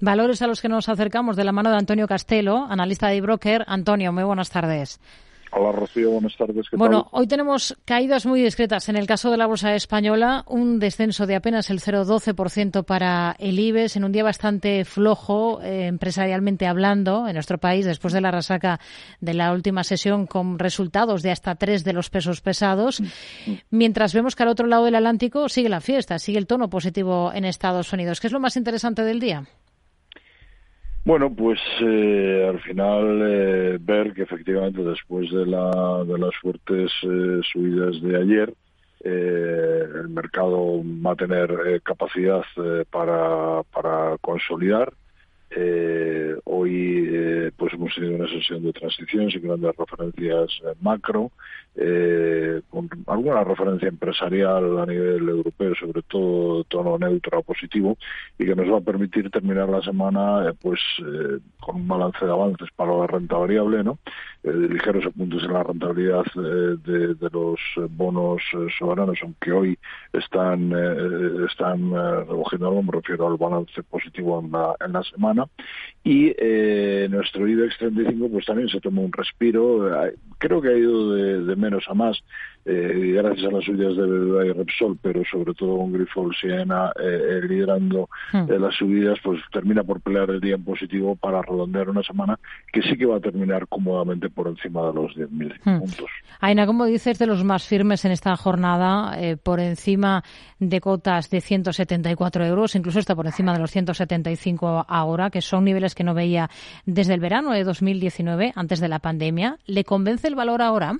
Valores a los que nos acercamos de la mano de Antonio Castelo, analista de broker. Antonio, muy buenas tardes. Hola Rocío, buenas tardes. bueno, hoy tenemos caídas muy discretas. En el caso de la bolsa española, un descenso de apenas el 0,12% para el IBEX en un día bastante flojo, eh, empresarialmente hablando, en nuestro país, después de la resaca de la última sesión con resultados de hasta tres de los pesos pesados. Mientras vemos que al otro lado del Atlántico sigue la fiesta, sigue el tono positivo en Estados Unidos. ¿Qué es lo más interesante del día? Bueno, pues eh, al final eh, ver que efectivamente después de, la, de las fuertes eh, subidas de ayer, el mercado va a tener capacidad para, para consolidar eh, hoy eh, pues hemos tenido una sesión de transición sin grandes referencias macro, eh, con alguna referencia empresarial a nivel europeo, sobre todo tono neutro o positivo, y que nos va a permitir terminar la semana pues con un balance de avances para la renta variable, ¿no? ligeros apuntes en la rentabilidad de, de, los bonos soberanos, aunque hoy están están recogiendo algo, me refiero al balance positivo en la, en la semana y eh, nuestro IBEX 35 pues también se tomó un respiro, creo que ha ido de menos a más eh, gracias a las subidas de BBVA y Repsol, pero sobre todo con Grifols y Siena eh, eh, liderando hmm. las subidas, pues termina por pelear el día en positivo para redondear una semana que sí que va a terminar cómodamente por encima de los 10.000 hmm. puntos. Aina, como dices, de los más firmes en esta jornada, por encima de cotas de 174 euros, incluso está por encima de los 175 ahora, que son niveles que no veía desde el verano de 2019, antes de la pandemia. ¿Le convence el valor ahora?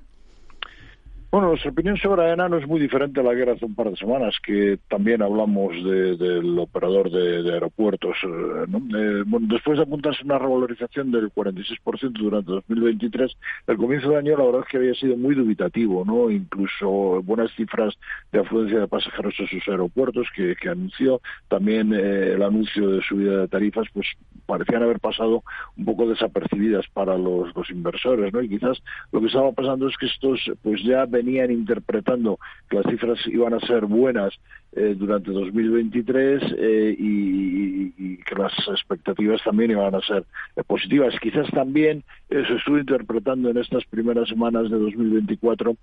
Bueno, nuestra opinión sobre AENA no es muy diferente a la que era hace un par de semanas, que también hablamos del operador de, aeropuertos. Eh, eh, bueno, después de apuntarse una revalorización del 46% durante 2023, el comienzo de año la verdad es que había sido muy dubitativo, ¿no? Incluso buenas cifras de afluencia de pasajeros a sus aeropuertos que, anunció, también eh, el anuncio de subida de tarifas, pues parecían haber pasado un poco desapercibidas para los, los inversores, ¿no? Y quizás lo que estaba pasando es que estos pues ya venían interpretando que las cifras iban a ser buenas eh, durante 2023 eh, y, que las expectativas también iban a ser eh, positivas. Quizás también se estuvo interpretando en estas primeras semanas de 2024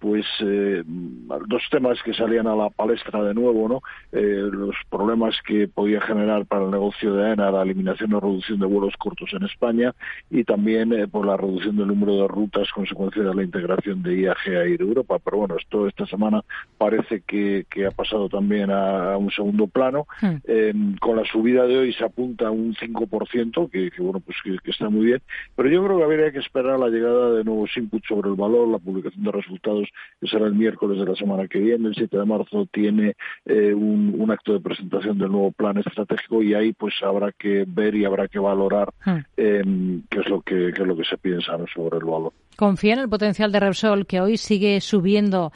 pues dos temas que salían a la palestra de nuevo, ¿no? los problemas que podía generar para el negocio de AENA la eliminación o reducción de vuelos cortos en España y también por la reducción del número de rutas consecuencia de la integración de IAG a ir a Europa. Pero bueno, esto esta semana parece que ha pasado pasado también a, un segundo plano. Hmm. Eh, con la subida de hoy se apunta a un 5%, que, que bueno, pues que, está muy bien. Pero yo creo que habría que esperar la llegada de nuevos inputs sobre el valor, la publicación de resultados, que será el miércoles de la semana que viene. El 7 de marzo tiene eh, un, acto de presentación del nuevo plan estratégico y ahí pues habrá que ver y habrá que valorar hmm. eh, qué es lo que qué es lo que se piensa sobre el valor. Confía en el potencial de Repsol, que hoy sigue subiendo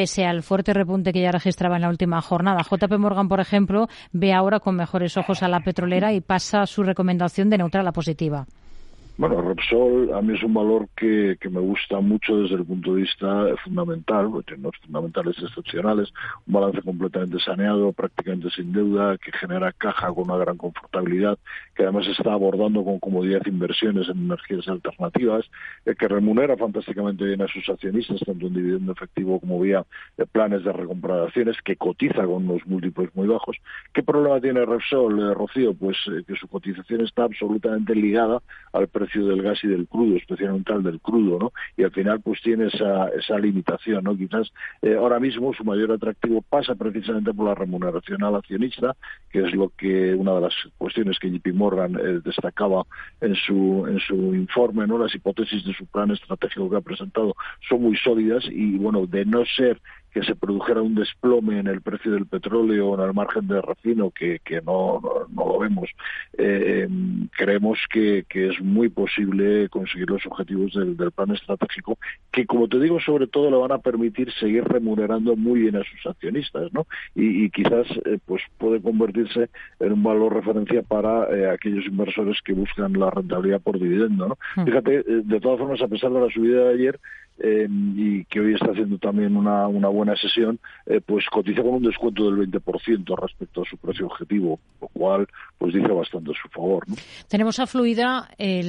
pese al fuerte repunte que ya registraba en la última jornada. JP Morgan, por ejemplo, ve ahora con mejores ojos a la petrolera y pasa su recomendación de neutral a positiva. Bueno, Repsol a mí es un valor que, que, me gusta mucho desde el punto de vista fundamental, porque tiene unos fundamentales excepcionales, un balance completamente saneado, prácticamente sin deuda, que genera caja con una gran confortabilidad, que además está abordando con comodidad inversiones en energías alternativas, eh, que remunera fantásticamente bien a sus accionistas, tanto en dividendo efectivo como vía planes de recompra de acciones, que cotiza con unos múltiplos muy bajos. ¿Qué problema tiene Repsol, eh, Rocío? Pues eh, que su cotización está absolutamente ligada al precio del gas y del crudo, especialmente al del crudo, ¿no? Y al final pues tiene esa, esa limitación, ¿no? Quizás eh, ahora mismo su mayor atractivo pasa precisamente por la remuneración al accionista, que es lo que una de las cuestiones que JP Morgan eh, destacaba en su en su informe, ¿no? Las hipótesis de su plan estratégico que ha presentado son muy sólidas y bueno, de no ser que se produjera un desplome en el precio del petróleo o en el margen de refino, que, que no, no, lo vemos, eh, creemos que, que, es muy posible conseguir los objetivos del, del, plan estratégico, que como te digo, sobre todo le van a permitir seguir remunerando muy bien a sus accionistas, ¿no? Y, y quizás eh, pues puede convertirse en un valor referencia para eh, aquellos inversores que buscan la rentabilidad por dividendo, ¿no? Hmm. Fíjate, de todas formas, a pesar de la subida de ayer, y que hoy está haciendo también una, buena sesión, pues cotiza con un descuento del 20% respecto a su precio objetivo, lo cual pues dice bastante a su favor. Tenemos a Fluidra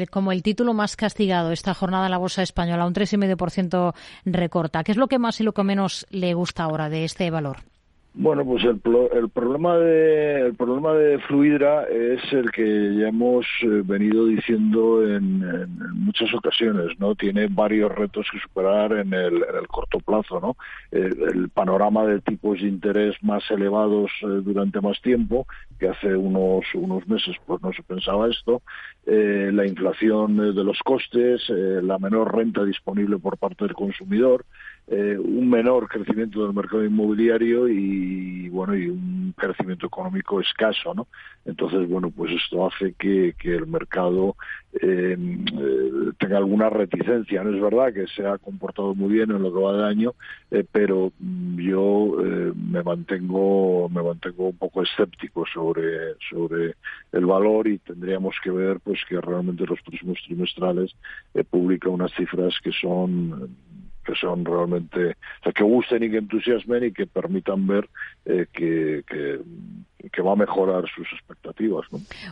como el título más castigado esta jornada en la Bolsa Española, un 3,5% recorta. ¿Qué es lo que más y lo que menos le gusta ahora de este valor? Bueno, pues el, el, problema de el problema de Fluidra es el que ya hemos eh, venido diciendo en, muchas ocasiones, ¿no? Tiene varios retos que superar en el, corto plazo, ¿no? El, panorama de tipos de interés más elevados eh, durante más tiempo, que hace unos unos meses pues no se pensaba esto, eh, la inflación de los costes, la menor renta disponible por parte del consumidor, eh, un menor crecimiento del mercado inmobiliario y bueno y un crecimiento económico escaso no entonces bueno pues esto hace que, que el mercado eh, eh, tenga alguna reticencia. No es verdad que se ha comportado muy bien en lo que va de año pero yo me mantengo me mantengo un poco escéptico sobre sobre el valor y tendríamos que ver pues que realmente los próximos trimestrales publica unas cifras que son que son realmente, o sea, que gusten y que entusiasmen y que permitan ver eh, que, que, va a mejorar sus expectativas.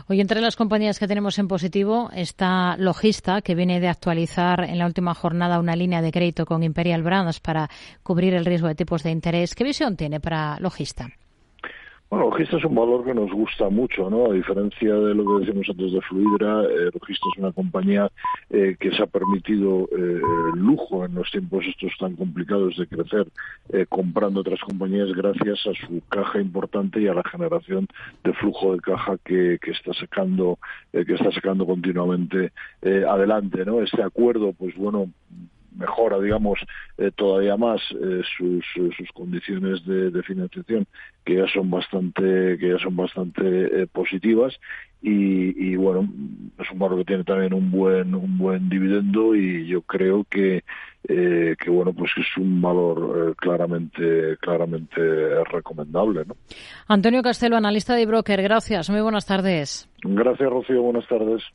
Hoy, entre las compañías que tenemos en positivo está Logista, que viene de actualizar en la última jornada una línea de crédito con Imperial Brands para cubrir el riesgo de tipos de interés. ¿Qué visión tiene para Logista? Bueno, Logista es un valor que nos gusta mucho, ¿no? A diferencia de lo que decimos antes de Fluidra, eh, Logista es una compañía eh, que se ha permitido eh, lujo en los tiempos estos tan complicados de crecer, eh, comprando otras compañías gracias a su caja importante y a la generación de flujo de caja que, que está sacando, que está sacando continuamente adelante, ¿no? Este acuerdo, pues bueno, mejora, digamos, eh, todavía más eh, sus, sus, condiciones de, de, financiación, que ya son bastante, que ya son bastante eh, positivas. Y, y, bueno, es un barro que tiene también un buen, un buen dividendo y yo creo que, que bueno, pues es un valor claramente, claramente recomendable, ¿no? Antonio Castelo, analista de broker, gracias. Muy buenas tardes. Gracias, Rocío. Buenas tardes.